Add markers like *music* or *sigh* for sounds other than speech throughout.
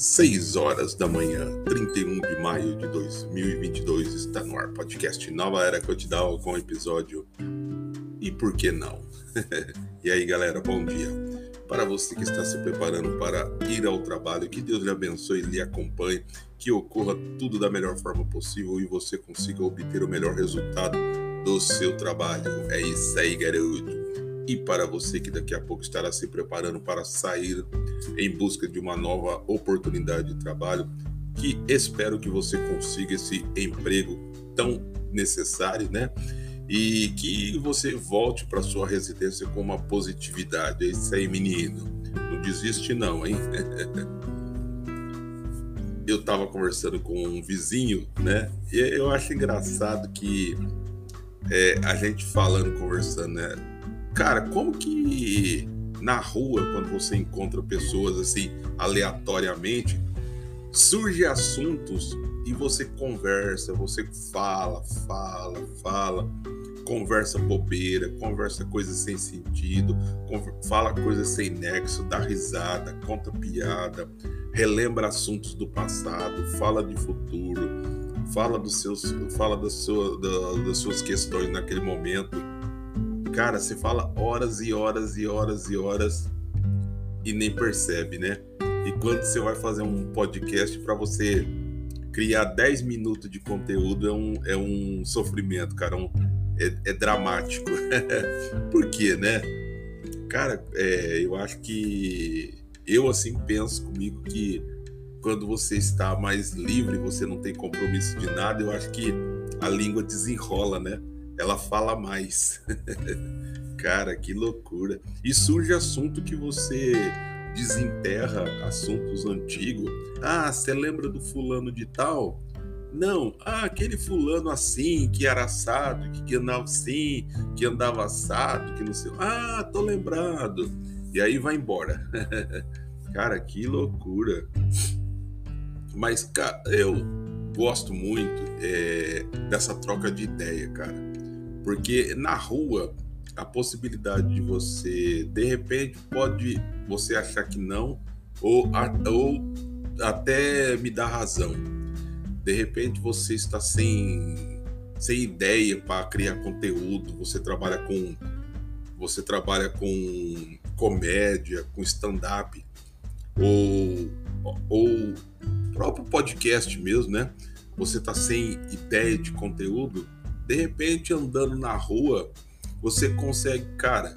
6 horas da manhã, 31 de maio de 2022, está no ar podcast Nova Era Cotidal com episódio E por que não? *laughs* e aí galera, bom dia. Para você que está se preparando para ir ao trabalho, que Deus lhe abençoe e lhe acompanhe, que ocorra tudo da melhor forma possível e você consiga obter o melhor resultado do seu trabalho. É isso aí, garoto e para você que daqui a pouco estará se preparando para sair em busca de uma nova oportunidade de trabalho, que espero que você consiga esse emprego tão necessário, né? E que você volte para sua residência com uma positividade. É isso aí, menino. Não desiste não, hein? *laughs* eu estava conversando com um vizinho, né? E eu acho engraçado que é, a gente falando, conversando, né? Cara, como que na rua, quando você encontra pessoas assim aleatoriamente, surge assuntos e você conversa, você fala, fala, fala, conversa bobeira, conversa coisas sem sentido, fala coisas sem nexo, dá risada, conta piada, relembra assuntos do passado, fala de futuro, fala dos seus, fala das, sua, das suas questões naquele momento Cara, você fala horas e horas e horas e horas e nem percebe, né? E quando você vai fazer um podcast para você criar 10 minutos de conteúdo é um, é um sofrimento, cara. Um, é, é dramático. *laughs* Por quê, né? Cara, é, eu acho que eu assim penso comigo que quando você está mais livre, você não tem compromisso de nada, eu acho que a língua desenrola, né? Ela fala mais. *laughs* Cara, que loucura. E surge assunto que você desenterra assuntos antigos. Ah, você lembra do fulano de tal? Não, ah, aquele fulano assim, que era assado, que andava assim, que andava assado, que não sei. Ah, tô lembrado. E aí vai embora. *laughs* cara, que loucura. Mas, cara, eu gosto muito é, dessa troca de ideia, cara. Porque na rua, a possibilidade de você, de repente, pode você achar que não, ou, ou até me dar razão. De repente você está sem, sem ideia para criar conteúdo, você trabalha com você trabalha com comédia, com stand-up, ou, ou próprio podcast mesmo, né? Você está sem ideia de conteúdo, de repente, andando na rua, você consegue, cara,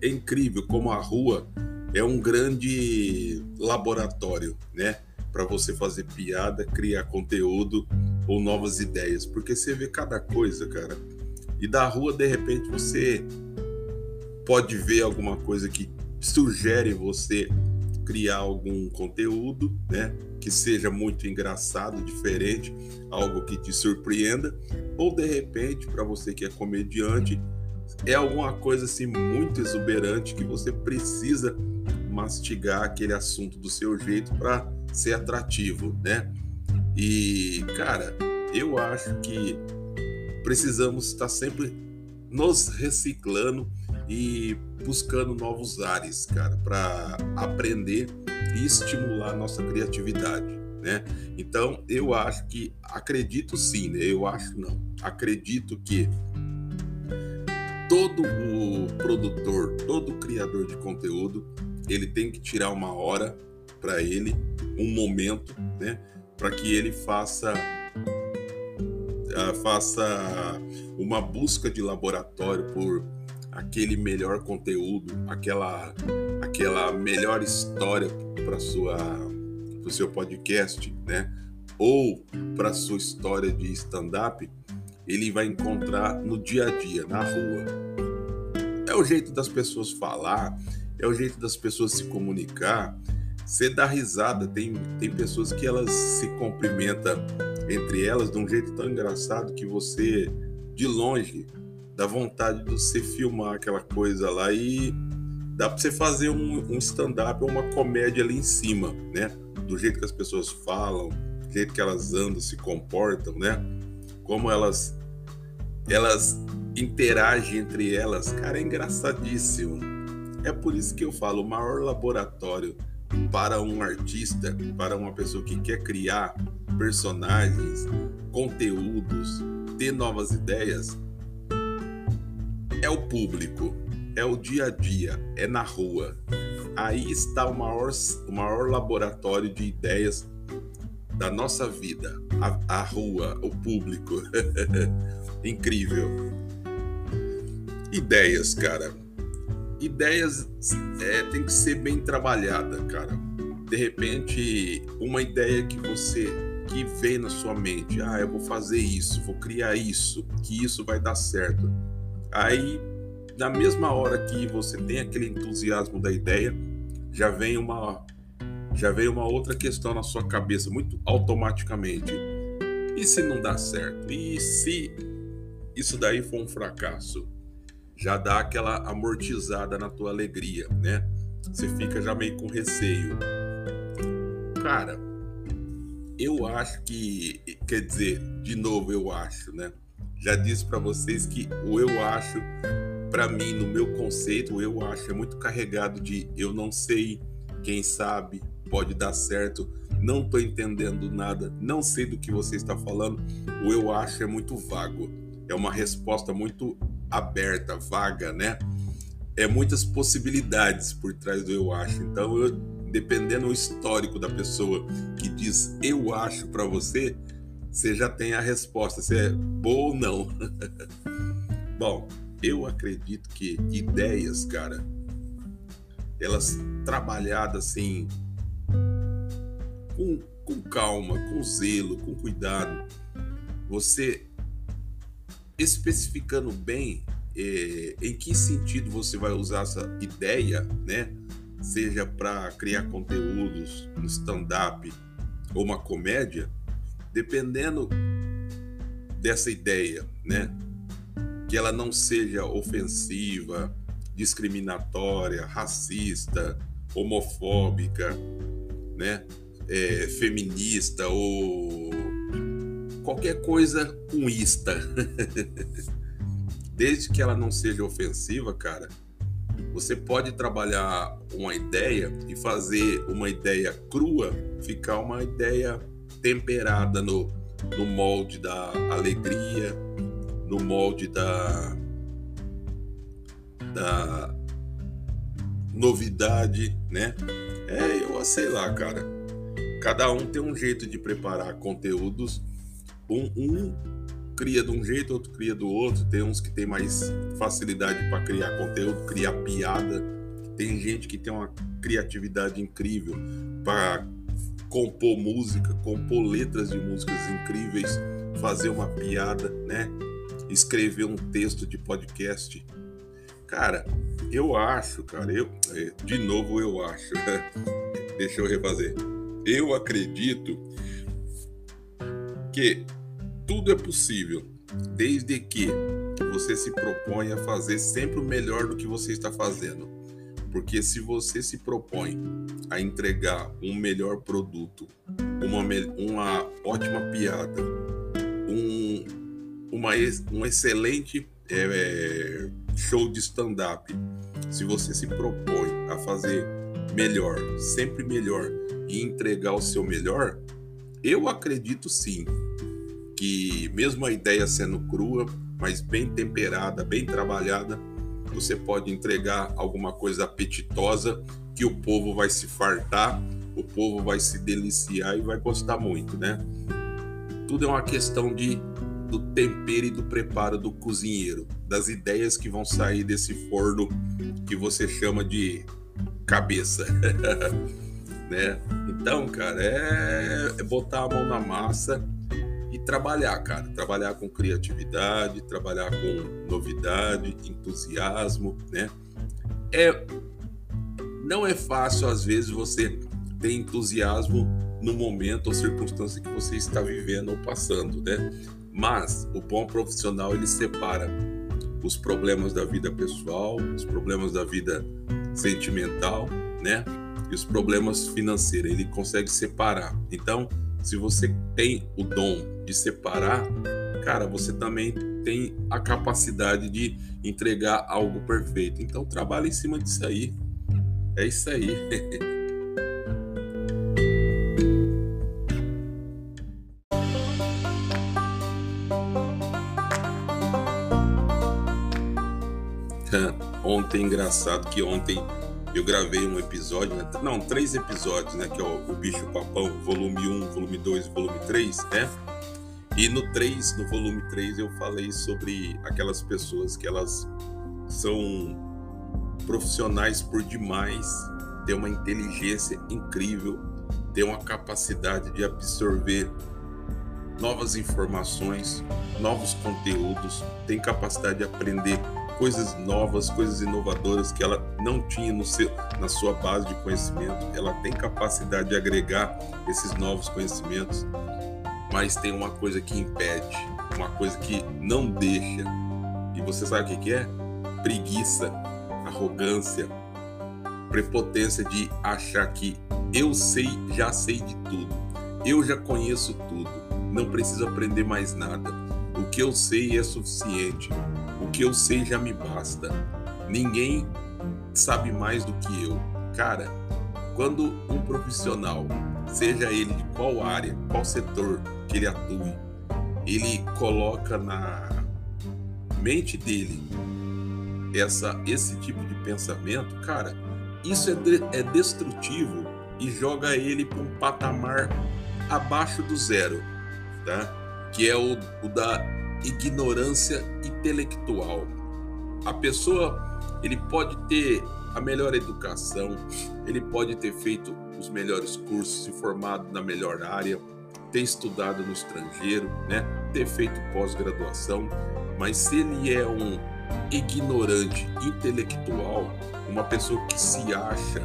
é incrível como a rua é um grande laboratório, né? Para você fazer piada, criar conteúdo ou novas ideias, porque você vê cada coisa, cara. E da rua, de repente, você pode ver alguma coisa que sugere você criar algum conteúdo, né? Que seja muito engraçado, diferente, algo que te surpreenda, ou de repente, para você que é comediante, é alguma coisa assim muito exuberante que você precisa mastigar aquele assunto do seu jeito para ser atrativo, né? E, cara, eu acho que precisamos estar sempre nos reciclando e buscando novos ares, cara, para aprender e estimular a nossa criatividade, né? Então, eu acho que acredito sim, né? Eu acho não. Acredito que todo o produtor, todo criador de conteúdo, ele tem que tirar uma hora para ele, um momento, né, para que ele faça uh, faça uma busca de laboratório por aquele melhor conteúdo, aquela aquela melhor história para sua o seu podcast, né? Ou para sua história de stand-up, ele vai encontrar no dia a dia, na rua. É o jeito das pessoas falar, é o jeito das pessoas se comunicar. Você dá risada, tem, tem pessoas que elas se cumprimentam entre elas de um jeito tão engraçado que você, de longe, dá vontade de você filmar aquela coisa lá e dá para você fazer um, um stand-up ou uma comédia ali em cima, né? Do jeito que as pessoas falam, do jeito que elas andam, se comportam, né? Como elas elas interagem entre elas, cara, é engraçadíssimo. É por isso que eu falo, o maior laboratório para um artista, para uma pessoa que quer criar personagens, conteúdos, ter novas ideias, é o público, é o dia a dia, é na rua. Aí está o maior, o maior laboratório de ideias da nossa vida, a, a rua, o público. *laughs* Incrível. Ideias, cara. Ideias é, tem que ser bem trabalhada, cara. De repente, uma ideia que você que vem na sua mente, ah, eu vou fazer isso, vou criar isso, que isso vai dar certo. Aí, na mesma hora que você tem aquele entusiasmo da ideia, já vem uma já vem uma outra questão na sua cabeça muito automaticamente. E se não dá certo? E se isso daí for um fracasso? Já dá aquela amortizada na tua alegria, né? Você fica já meio com receio. Cara, eu acho que, quer dizer, de novo eu acho, né? Já disse para vocês que o eu acho, para mim, no meu conceito, o eu acho é muito carregado de eu não sei, quem sabe, pode dar certo, não estou entendendo nada, não sei do que você está falando. O eu acho é muito vago, é uma resposta muito aberta, vaga, né? É muitas possibilidades por trás do eu acho. Então, eu, dependendo do histórico da pessoa que diz eu acho para você, você já tem a resposta se é boa ou não. *laughs* Bom, eu acredito que ideias, cara, elas trabalhadas assim com, com calma, com zelo, com cuidado, você especificando bem é, em que sentido você vai usar essa ideia, né? Seja para criar conteúdos, um stand-up ou uma comédia, dependendo dessa ideia, né? Que ela não seja ofensiva, discriminatória, racista, homofóbica, né? é, feminista ou qualquer coisa com ista. *laughs* Desde que ela não seja ofensiva, cara, você pode trabalhar uma ideia e fazer uma ideia crua ficar uma ideia temperada no, no molde da alegria, no molde da, da novidade, né? É, eu sei lá, cara cada um tem um jeito de preparar conteúdos. Um, um cria de um jeito, outro cria do outro. Tem uns que tem mais facilidade para criar conteúdo, criar piada. Tem gente que tem uma criatividade incrível para compor música, compor letras de músicas incríveis, fazer uma piada, né? Escrever um texto de podcast. Cara, eu acho, cara, eu é, de novo eu acho. *laughs* Deixa eu refazer eu acredito que tudo é possível, desde que você se propõe a fazer sempre o melhor do que você está fazendo. Porque se você se propõe a entregar um melhor produto, uma, uma ótima piada, um, uma, um excelente é, show de stand-up, se você se propõe a fazer melhor, sempre melhor, e entregar o seu melhor, eu acredito sim que, mesmo a ideia sendo crua, mas bem temperada, bem trabalhada, você pode entregar alguma coisa apetitosa que o povo vai se fartar, o povo vai se deliciar e vai gostar muito, né? Tudo é uma questão de do tempero e do preparo do cozinheiro, das ideias que vão sair desse forno que você chama de cabeça. *laughs* né? Então, cara, é, é botar a mão na massa trabalhar, cara. Trabalhar com criatividade, trabalhar com novidade, entusiasmo, né? É, não é fácil, às vezes, você ter entusiasmo no momento ou circunstância que você está vivendo ou passando, né? Mas o bom profissional ele separa os problemas da vida pessoal, os problemas da vida sentimental, né? e os problemas financeiros, ele consegue separar. Então, se você tem o dom de separar, cara, você também tem a capacidade de entregar algo perfeito. Então trabalha em cima disso aí. É isso aí. *laughs* ontem engraçado que ontem eu gravei um episódio, né? não, três episódios, né? Que é o, o Bicho Papão, volume 1, volume 2 e volume 3, né? E no 3, no volume 3, eu falei sobre aquelas pessoas que elas são profissionais por demais, têm uma inteligência incrível, têm uma capacidade de absorver novas informações, novos conteúdos, têm capacidade de aprender coisas novas, coisas inovadoras que ela não tinha no seu, na sua base de conhecimento. Ela tem capacidade de agregar esses novos conhecimentos, mas tem uma coisa que impede, uma coisa que não deixa. E você sabe o que é? Preguiça, arrogância, prepotência de achar que eu sei, já sei de tudo, eu já conheço tudo, não preciso aprender mais nada. O que eu sei é suficiente. Que eu sei já me basta. Ninguém sabe mais do que eu. Cara, quando um profissional, seja ele de qual área, qual setor que ele atue, ele coloca na mente dele essa, esse tipo de pensamento, cara, isso é, de, é destrutivo e joga ele para um patamar abaixo do zero, tá? Que é o, o da ignorância intelectual. A pessoa, ele pode ter a melhor educação, ele pode ter feito os melhores cursos, se formado na melhor área, ter estudado no estrangeiro, né? ter feito pós-graduação, mas se ele é um ignorante intelectual, uma pessoa que se acha,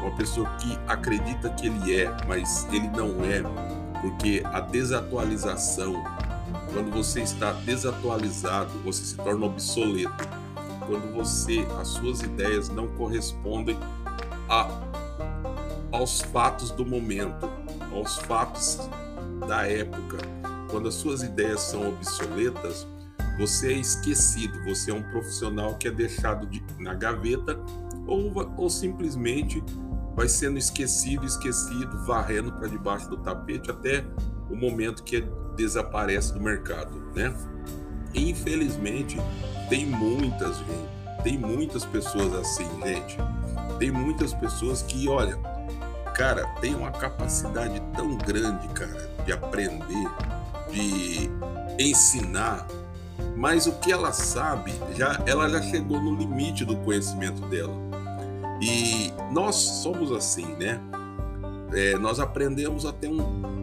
uma pessoa que acredita que ele é, mas ele não é, porque a desatualização quando você está desatualizado, você se torna obsoleto. Quando você, as suas ideias não correspondem a, aos fatos do momento, aos fatos da época. Quando as suas ideias são obsoletas, você é esquecido, você é um profissional que é deixado de, na gaveta ou, ou simplesmente vai sendo esquecido, esquecido, varrendo para debaixo do tapete até o momento que desaparece do mercado, né? Infelizmente, tem muitas, gente, tem muitas pessoas assim, gente. Tem muitas pessoas que, olha, cara, tem uma capacidade tão grande, cara, de aprender, de ensinar, mas o que ela sabe, já ela já chegou no limite do conhecimento dela. E nós somos assim, né? É, nós aprendemos até um,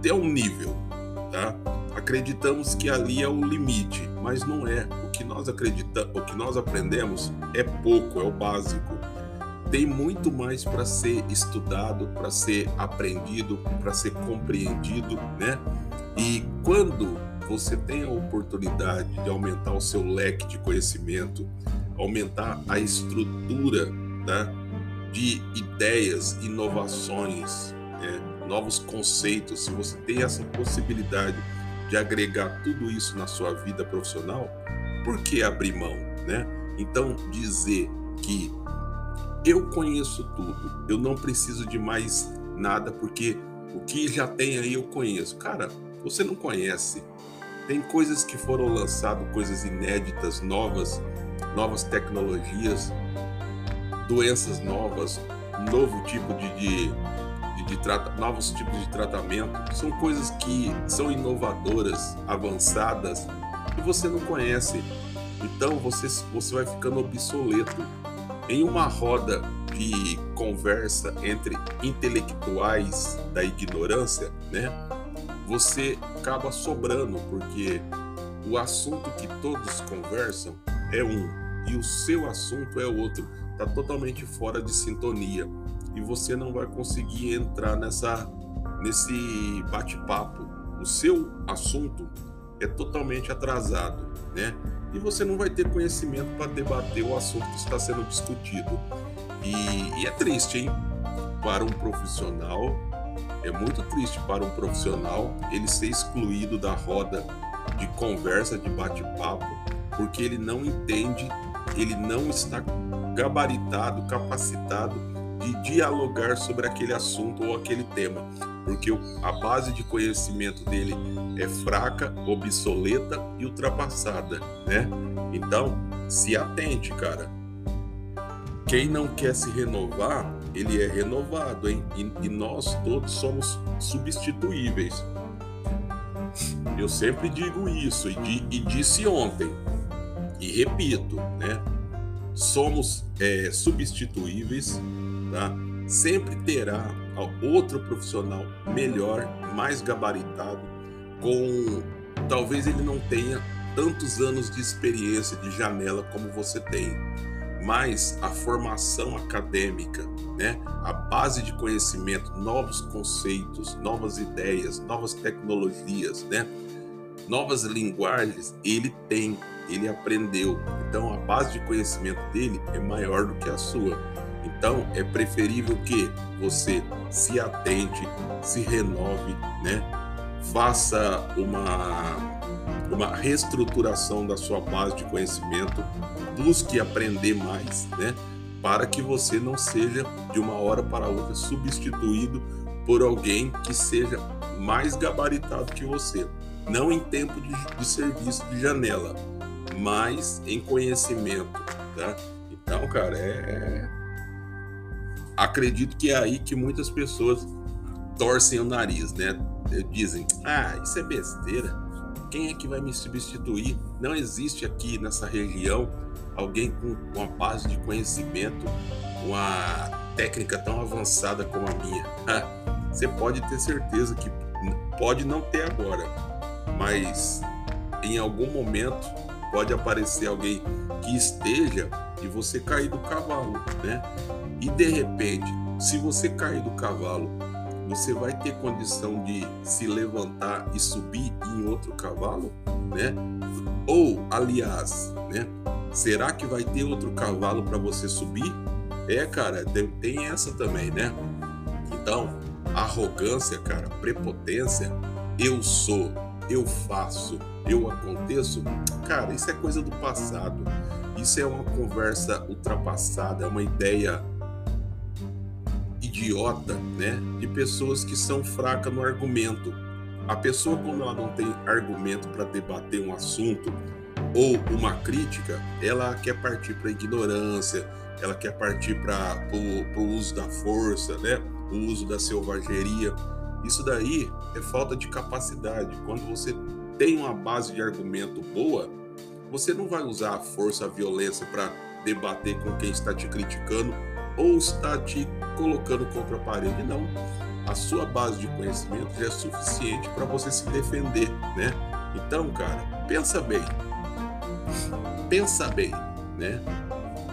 até um nível, tá? Acreditamos que ali é o limite, mas não é. O que nós acreditamos, o que nós aprendemos é pouco, é o básico. Tem muito mais para ser estudado, para ser aprendido, para ser compreendido, né? E quando você tem a oportunidade de aumentar o seu leque de conhecimento, aumentar a estrutura né, de ideias, inovações, né, novos conceitos, se você tem essa possibilidade de agregar tudo isso na sua vida profissional, por que abrir mão, né? Então dizer que eu conheço tudo, eu não preciso de mais nada porque o que já tem aí eu conheço. Cara, você não conhece. Tem coisas que foram lançadas, coisas inéditas, novas, novas tecnologias, doenças novas, novo tipo de, de de, novos tipos de tratamento, são coisas que são inovadoras, avançadas e você não conhece. Então você, você vai ficando obsoleto. Em uma roda de conversa entre intelectuais da ignorância, né? Você acaba sobrando porque o assunto que todos conversam é um e o seu assunto é outro, está totalmente fora de sintonia e você não vai conseguir entrar nessa nesse bate-papo. O seu assunto é totalmente atrasado, né? E você não vai ter conhecimento para debater o assunto que está sendo discutido. E, e é triste, hein? Para um profissional, é muito triste para um profissional ele ser excluído da roda de conversa, de bate-papo, porque ele não entende, ele não está gabaritado, capacitado de dialogar sobre aquele assunto ou aquele tema, porque a base de conhecimento dele é fraca, obsoleta e ultrapassada, né? Então, se atente, cara. Quem não quer se renovar, ele é renovado, hein? E, e nós todos somos substituíveis. Eu sempre digo isso e, di, e disse ontem e repito, né? Somos é, substituíveis, tá? Sempre terá outro profissional melhor, mais gabaritado, com talvez ele não tenha tantos anos de experiência de janela como você tem, mas a formação acadêmica, né, a base de conhecimento, novos conceitos, novas ideias, novas tecnologias, né, novas linguagens, ele tem, ele aprendeu. Então a base de conhecimento dele é maior do que a sua. Então é preferível que você se atente, se renove, né? Faça uma uma reestruturação da sua base de conhecimento, busque aprender mais, né? Para que você não seja de uma hora para outra substituído por alguém que seja mais gabaritado que você. Não em tempo de, de serviço de janela, mas em conhecimento, tá? Então, cara, é, é acredito que é aí que muitas pessoas torcem o nariz, né? Dizem, ah, isso é besteira. Quem é que vai me substituir? Não existe aqui nessa região alguém com uma base de conhecimento, uma técnica tão avançada como a minha. *laughs* Você pode ter certeza que pode não ter agora, mas em algum momento pode aparecer alguém que esteja e você cair do cavalo, né? E de repente, se você cair do cavalo, você vai ter condição de se levantar e subir em outro cavalo, né? Ou, aliás, né? Será que vai ter outro cavalo para você subir? É, cara, tem, essa também, né? Então, arrogância, cara, prepotência, eu sou, eu faço, eu aconteço, cara, isso é coisa do passado. Isso é uma conversa ultrapassada, é uma ideia idiota, né? De pessoas que são fracas no argumento. A pessoa, quando ela não tem argumento para debater um assunto ou uma crítica, ela quer partir para ignorância, ela quer partir para o uso da força, né? O uso da selvageria. Isso daí é falta de capacidade. Quando você tem uma base de argumento boa, você não vai usar a força, a violência para debater com quem está te criticando ou está te colocando contra a parede, não. A sua base de conhecimento já é suficiente para você se defender, né? Então, cara, pensa bem. Pensa bem, né?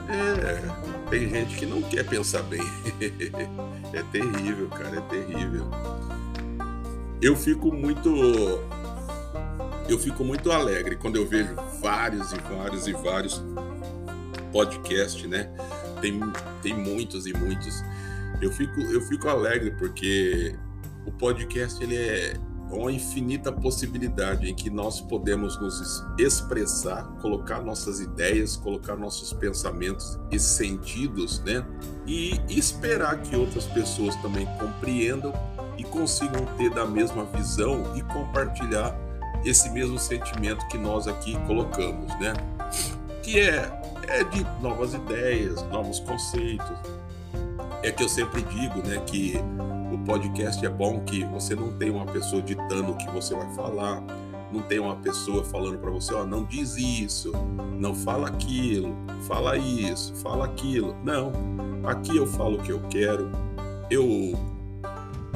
É, tem gente que não quer pensar bem. *laughs* é terrível, cara, é terrível. Eu fico muito eu fico muito alegre quando eu vejo vários e vários e vários podcasts, né? Tem, tem muitos e muitos. Eu fico, eu fico alegre porque o podcast ele é uma infinita possibilidade em que nós podemos nos expressar, colocar nossas ideias, colocar nossos pensamentos e sentidos, né? E esperar que outras pessoas também compreendam e consigam ter da mesma visão e compartilhar esse mesmo sentimento que nós aqui colocamos, né? Que é é de novas ideias, novos conceitos. É que eu sempre digo, né, que o podcast é bom que você não tem uma pessoa ditando o que você vai falar, não tem uma pessoa falando para você, ó, não diz isso, não fala aquilo, fala isso, fala aquilo. Não. Aqui eu falo o que eu quero. Eu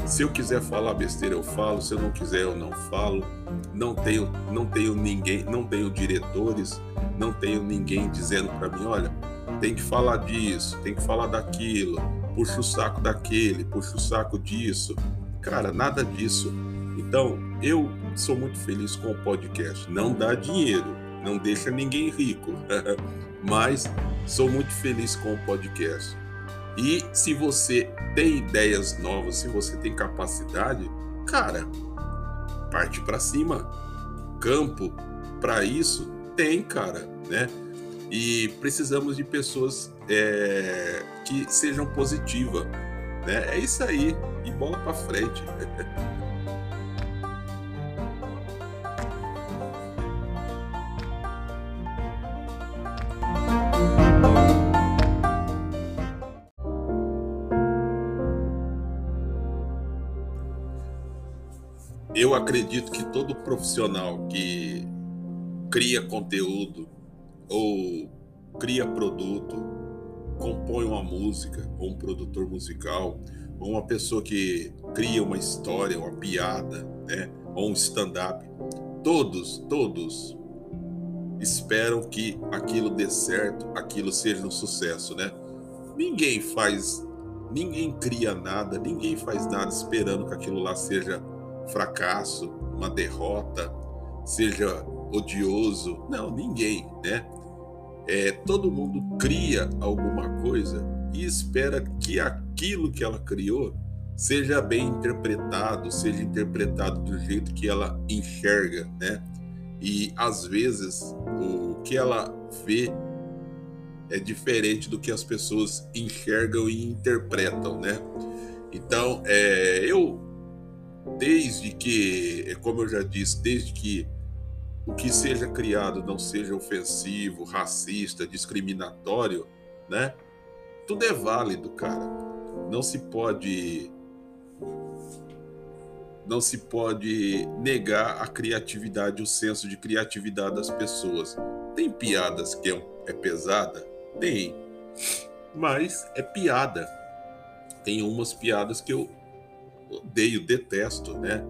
se eu quiser falar besteira, eu falo. Se eu não quiser, eu não falo. Não tenho, não tenho ninguém, não tenho diretores, não tenho ninguém dizendo para mim, olha, tem que falar disso, tem que falar daquilo, puxa o saco daquele, puxa o saco disso. Cara, nada disso. Então, eu sou muito feliz com o podcast. Não dá dinheiro, não deixa ninguém rico, *laughs* mas sou muito feliz com o podcast. E se você tem ideias novas, se você tem capacidade, cara, parte para cima. Campo para isso tem, cara, né? E precisamos de pessoas é, que sejam positivas, né? É isso aí. e bola para frente. Eu acredito que todo profissional que cria conteúdo ou cria produto, compõe uma música, ou um produtor musical, ou uma pessoa que cria uma história, uma piada, né? ou um stand-up, todos, todos esperam que aquilo dê certo, aquilo seja um sucesso, né? Ninguém faz, ninguém cria nada, ninguém faz nada esperando que aquilo lá seja fracasso, uma derrota, seja odioso. Não, ninguém, né? É, todo mundo cria alguma coisa e espera que aquilo que ela criou seja bem interpretado, seja interpretado do jeito que ela enxerga, né? E às vezes o que ela vê é diferente do que as pessoas enxergam e interpretam, né? Então, é, eu desde que, é como eu já disse, desde que o que seja criado não seja ofensivo, racista, discriminatório, né? Tudo é válido, cara. Não se pode não se pode negar a criatividade, o senso de criatividade das pessoas. Tem piadas que é, é pesada? Tem. Mas é piada. Tem umas piadas que eu odeio, detesto, né?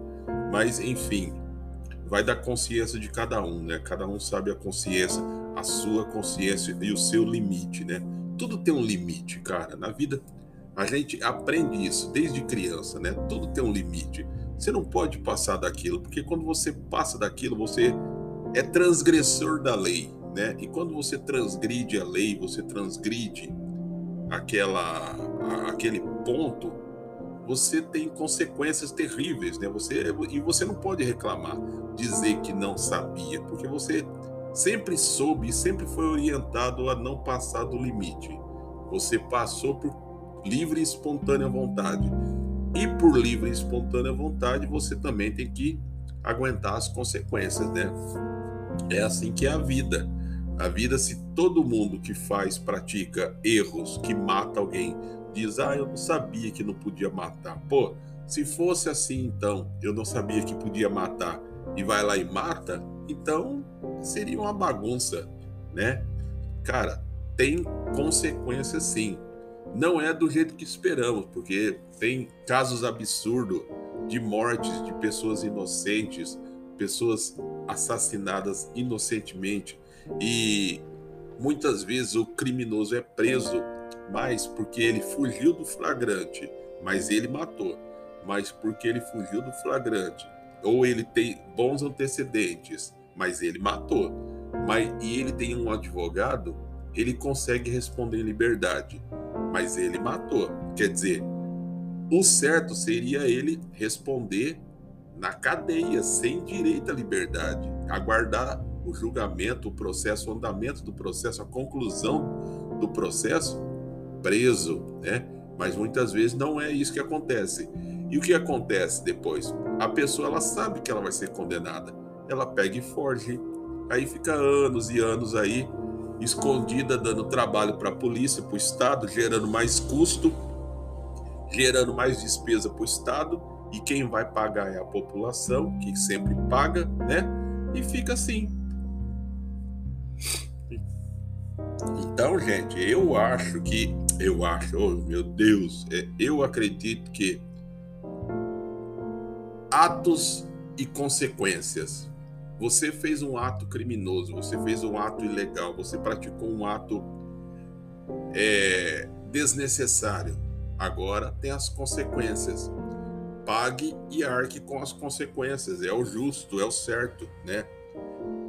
Mas enfim, vai da consciência de cada um, né? Cada um sabe a consciência, a sua consciência e o seu limite, né? Tudo tem um limite, cara. Na vida a gente aprende isso desde criança, né? Tudo tem um limite. Você não pode passar daquilo, porque quando você passa daquilo, você é transgressor da lei, né? E quando você transgride a lei, você transgride aquela aquele ponto você tem consequências terríveis, né? Você e você não pode reclamar, dizer que não sabia, porque você sempre soube sempre foi orientado a não passar do limite. Você passou por livre e espontânea vontade. E por livre e espontânea vontade, você também tem que aguentar as consequências, né? É assim que é a vida. A vida, se todo mundo que faz, pratica erros, que mata alguém, diz: Ah, eu não sabia que não podia matar. Pô, se fosse assim, então, eu não sabia que podia matar e vai lá e mata, então seria uma bagunça, né? Cara, tem consequências sim. Não é do jeito que esperamos, porque tem casos absurdos de mortes de pessoas inocentes, pessoas assassinadas inocentemente e muitas vezes o criminoso é preso mais porque ele fugiu do flagrante, mas ele matou, mas porque ele fugiu do flagrante, ou ele tem bons antecedentes, mas ele matou, mas e ele tem um advogado, ele consegue responder em liberdade, mas ele matou. Quer dizer, o certo seria ele responder na cadeia, sem direito à liberdade, aguardar o julgamento, o processo, o andamento do processo, a conclusão do processo preso, né? Mas muitas vezes não é isso que acontece. E o que acontece depois? A pessoa ela sabe que ela vai ser condenada. Ela pega e foge. Aí fica anos e anos aí escondida, dando trabalho para a polícia, para o Estado, gerando mais custo, gerando mais despesa para o Estado. E quem vai pagar é a população, que sempre paga, né? E fica assim. Então, gente, eu acho que eu acho, oh, meu Deus, é, eu acredito que atos e consequências. Você fez um ato criminoso, você fez um ato ilegal, você praticou um ato é, desnecessário. Agora tem as consequências. Pague e arque com as consequências. É o justo, é o certo, né?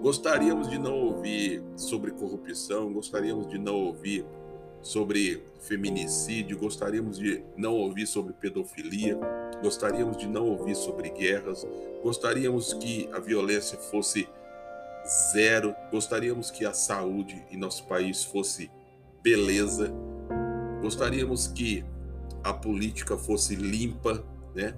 Gostaríamos de não ouvir sobre corrupção, gostaríamos de não ouvir sobre feminicídio, gostaríamos de não ouvir sobre pedofilia, gostaríamos de não ouvir sobre guerras, gostaríamos que a violência fosse zero, gostaríamos que a saúde em nosso país fosse beleza, gostaríamos que a política fosse limpa, né?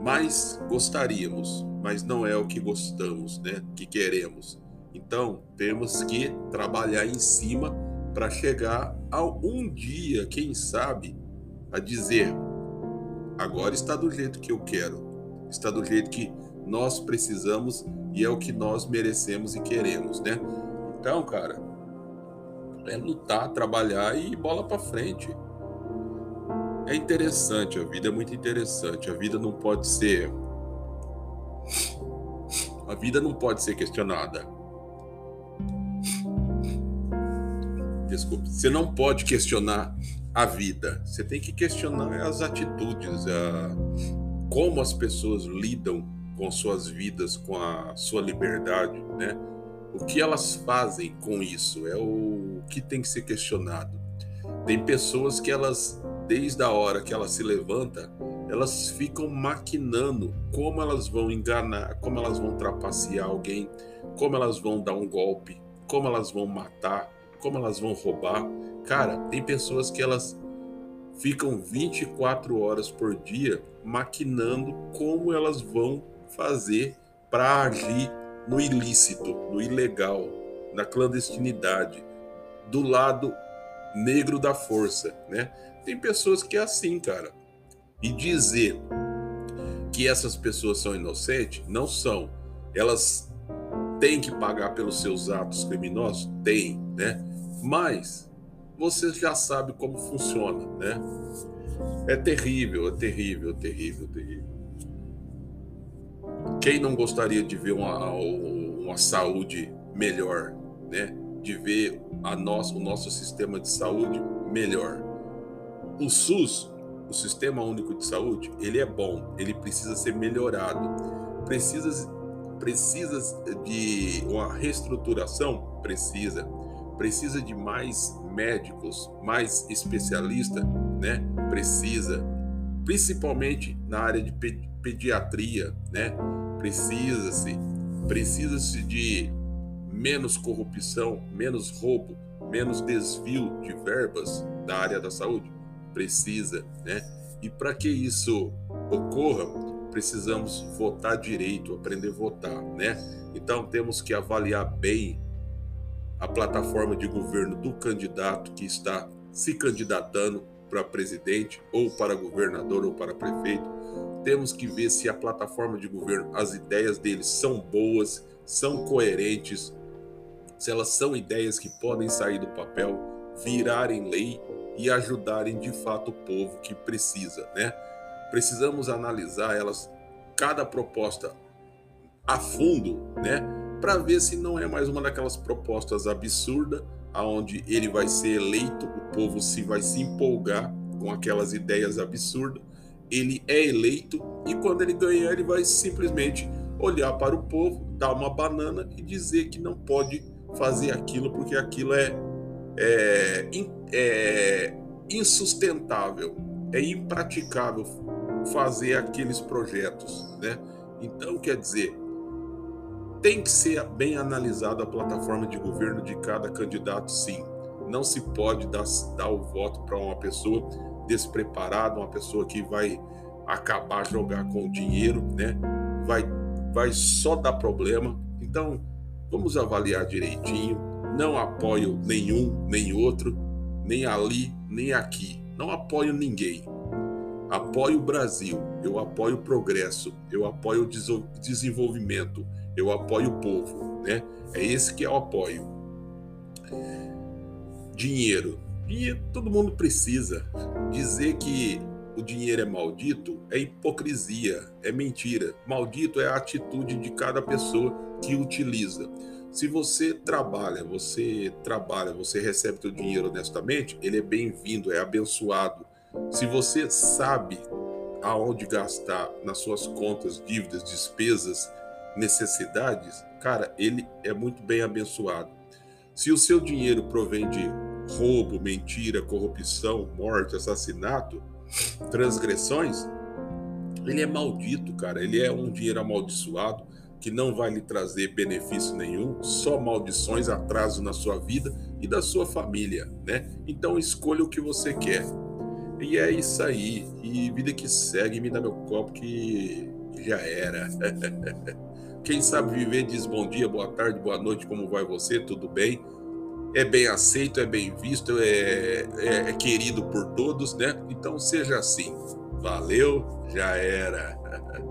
Mas gostaríamos, mas não é o que gostamos, né? Que queremos. Então, temos que trabalhar em cima para chegar a um dia, quem sabe, a dizer: agora está do jeito que eu quero, está do jeito que nós precisamos e é o que nós merecemos e queremos, né? Então, cara, é lutar, trabalhar e bola para frente. É interessante, a vida é muito interessante. A vida não pode ser a vida não pode ser questionada. Desculpe, você não pode questionar a vida. Você tem que questionar as atitudes, a, como as pessoas lidam com suas vidas, com a sua liberdade, né? O que elas fazem com isso é o que tem que ser questionado. Tem pessoas que elas, desde a hora que ela se levanta, elas ficam maquinando como elas vão enganar, como elas vão trapacear alguém, como elas vão dar um golpe, como elas vão matar, como elas vão roubar. Cara, tem pessoas que elas ficam 24 horas por dia maquinando como elas vão fazer para agir no ilícito, no ilegal, na clandestinidade, do lado negro da força, né? Tem pessoas que é assim, cara. E dizer que essas pessoas são inocentes, não são. Elas têm que pagar pelos seus atos criminosos? Tem, né? Mas você já sabe como funciona, né? É terrível, é terrível, é terrível, é terrível. Quem não gostaria de ver uma, uma saúde melhor, né? De ver a nosso, o nosso sistema de saúde melhor. O SUS, o Sistema Único de Saúde, ele é bom, ele precisa ser melhorado. Precisa, precisa de uma reestruturação? Precisa. Precisa de mais médicos, mais especialistas, né? Precisa. Principalmente na área de pediatria, né? Precisa-se, precisa-se de menos corrupção, menos roubo, menos desvio de verbas da área da saúde? Precisa, né? E para que isso ocorra, precisamos votar direito, aprender a votar, né? Então temos que avaliar bem a plataforma de governo do candidato que está se candidatando para presidente ou para governador ou para prefeito temos que ver se a plataforma de governo, as ideias deles são boas, são coerentes, se elas são ideias que podem sair do papel, virarem lei e ajudarem de fato o povo que precisa, né? Precisamos analisar elas, cada proposta a fundo, né? Para ver se não é mais uma daquelas propostas absurdas, aonde ele vai ser eleito, o povo se vai se empolgar com aquelas ideias absurdas ele é eleito e quando ele ganhar, ele vai simplesmente olhar para o povo, dar uma banana e dizer que não pode fazer aquilo porque aquilo é, é, é insustentável, é impraticável fazer aqueles projetos, né? Então, quer dizer, tem que ser bem analisada a plataforma de governo de cada candidato, sim. Não se pode dar, dar o voto para uma pessoa despreparado, uma pessoa que vai acabar jogar com o dinheiro, né? Vai, vai só dar problema. Então, vamos avaliar direitinho. Não apoio nenhum, nem outro, nem ali, nem aqui. Não apoio ninguém. Apoio o Brasil, eu apoio o progresso, eu apoio o desenvolvimento, eu apoio o povo, né? É esse que é o apoio. Dinheiro, e todo mundo precisa. Dizer que o dinheiro é maldito é hipocrisia, é mentira. Maldito é a atitude de cada pessoa que utiliza. Se você trabalha, você trabalha, você recebe seu dinheiro honestamente, ele é bem-vindo, é abençoado. Se você sabe aonde gastar nas suas contas, dívidas, despesas, necessidades, cara, ele é muito bem abençoado. Se o seu dinheiro provém de roubo, mentira, corrupção, morte, assassinato, transgressões, ele é maldito, cara. Ele é um dinheiro amaldiçoado que não vai lhe trazer benefício nenhum, só maldições, atraso na sua vida e da sua família, né? Então escolha o que você quer. E é isso aí. E vida que segue, me dá meu copo que já era. *laughs* Quem sabe viver diz bom dia, boa tarde, boa noite, como vai você? Tudo bem? É bem aceito, é bem visto, é, é, é querido por todos, né? Então seja assim. Valeu, já era. *laughs*